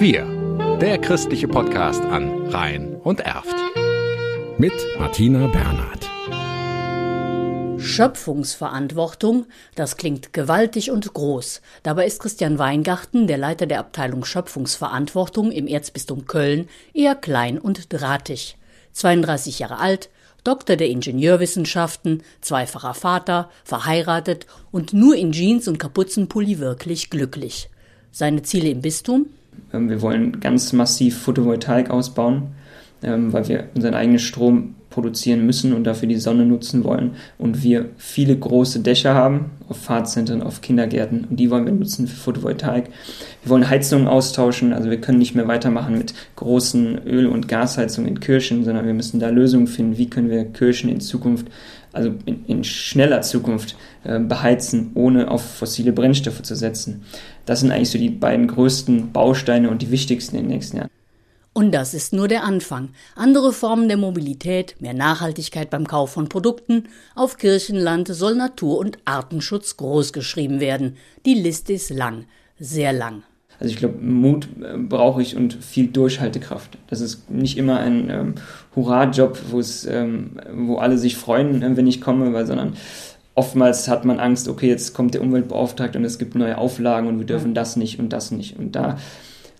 Wir, der christliche Podcast an Rhein und Erft. Mit Martina Bernhard. Schöpfungsverantwortung, das klingt gewaltig und groß. Dabei ist Christian Weingarten, der Leiter der Abteilung Schöpfungsverantwortung im Erzbistum Köln, eher klein und drahtig. 32 Jahre alt, Doktor der Ingenieurwissenschaften, zweifacher Vater, verheiratet und nur in Jeans und Kapuzenpulli wirklich glücklich. Seine Ziele im Bistum? Ähm, wir wollen ganz massiv Photovoltaik ausbauen, ähm, weil wir unseren eigenen Strom produzieren müssen und dafür die Sonne nutzen wollen. Und wir viele große Dächer haben, auf Fahrzentren, auf Kindergärten, und die wollen wir nutzen für Photovoltaik. Wir wollen Heizungen austauschen, also wir können nicht mehr weitermachen mit großen Öl- und Gasheizungen in Kirchen, sondern wir müssen da Lösungen finden, wie können wir Kirchen in Zukunft, also in, in schneller Zukunft äh, beheizen, ohne auf fossile Brennstoffe zu setzen. Das sind eigentlich so die beiden größten Bausteine und die wichtigsten in den nächsten Jahren. Und das ist nur der Anfang. Andere Formen der Mobilität, mehr Nachhaltigkeit beim Kauf von Produkten, auf Kirchenland soll Natur- und Artenschutz großgeschrieben werden. Die Liste ist lang, sehr lang. Also ich glaube, Mut äh, brauche ich und viel Durchhaltekraft. Das ist nicht immer ein ähm, Hurra-Job, ähm, wo alle sich freuen, äh, wenn ich komme, weil, sondern oftmals hat man Angst, okay, jetzt kommt der Umweltbeauftragte und es gibt neue Auflagen und wir dürfen das nicht und das nicht. Und da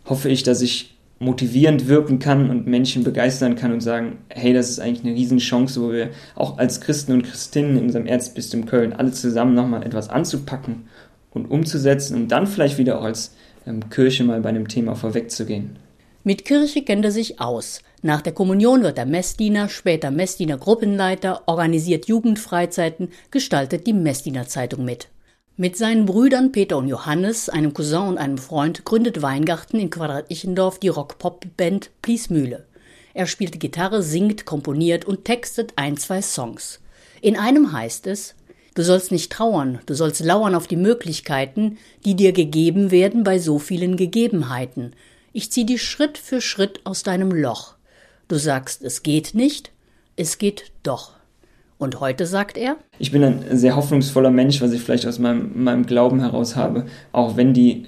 hoffe ich, dass ich motivierend wirken kann und Menschen begeistern kann und sagen, hey, das ist eigentlich eine Riesenchance, wo wir auch als Christen und Christinnen in unserem Erzbistum Köln alle zusammen nochmal etwas anzupacken und umzusetzen und dann vielleicht wieder auch als ähm, Kirche mal bei einem Thema vorwegzugehen. Mit Kirche kennt er sich aus. Nach der Kommunion wird er Messdiener, später Messdiener Gruppenleiter, organisiert Jugendfreizeiten, gestaltet die Messdiener Zeitung mit. Mit seinen Brüdern Peter und Johannes, einem Cousin und einem Freund, gründet Weingarten in Quadrat Ichendorf die Rock-Pop-Band Pliesmühle. Er spielt Gitarre, singt, komponiert und textet ein, zwei Songs. In einem heißt es, Du sollst nicht trauern, du sollst lauern auf die Möglichkeiten, die dir gegeben werden bei so vielen Gegebenheiten. Ich zieh dich Schritt für Schritt aus deinem Loch. Du sagst, es geht nicht, es geht doch. Und heute sagt er? Ich bin ein sehr hoffnungsvoller Mensch, was ich vielleicht aus meinem, meinem Glauben heraus habe. Auch wenn die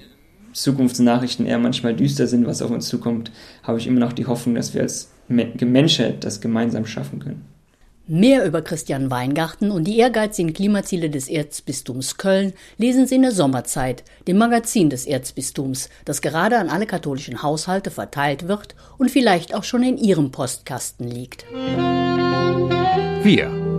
Zukunftsnachrichten eher manchmal düster sind, was auf uns zukommt, habe ich immer noch die Hoffnung, dass wir als Menschheit das gemeinsam schaffen können. Mehr über Christian Weingarten und die ehrgeizigen Klimaziele des Erzbistums Köln lesen Sie in der Sommerzeit, dem Magazin des Erzbistums, das gerade an alle katholischen Haushalte verteilt wird und vielleicht auch schon in Ihrem Postkasten liegt. Wir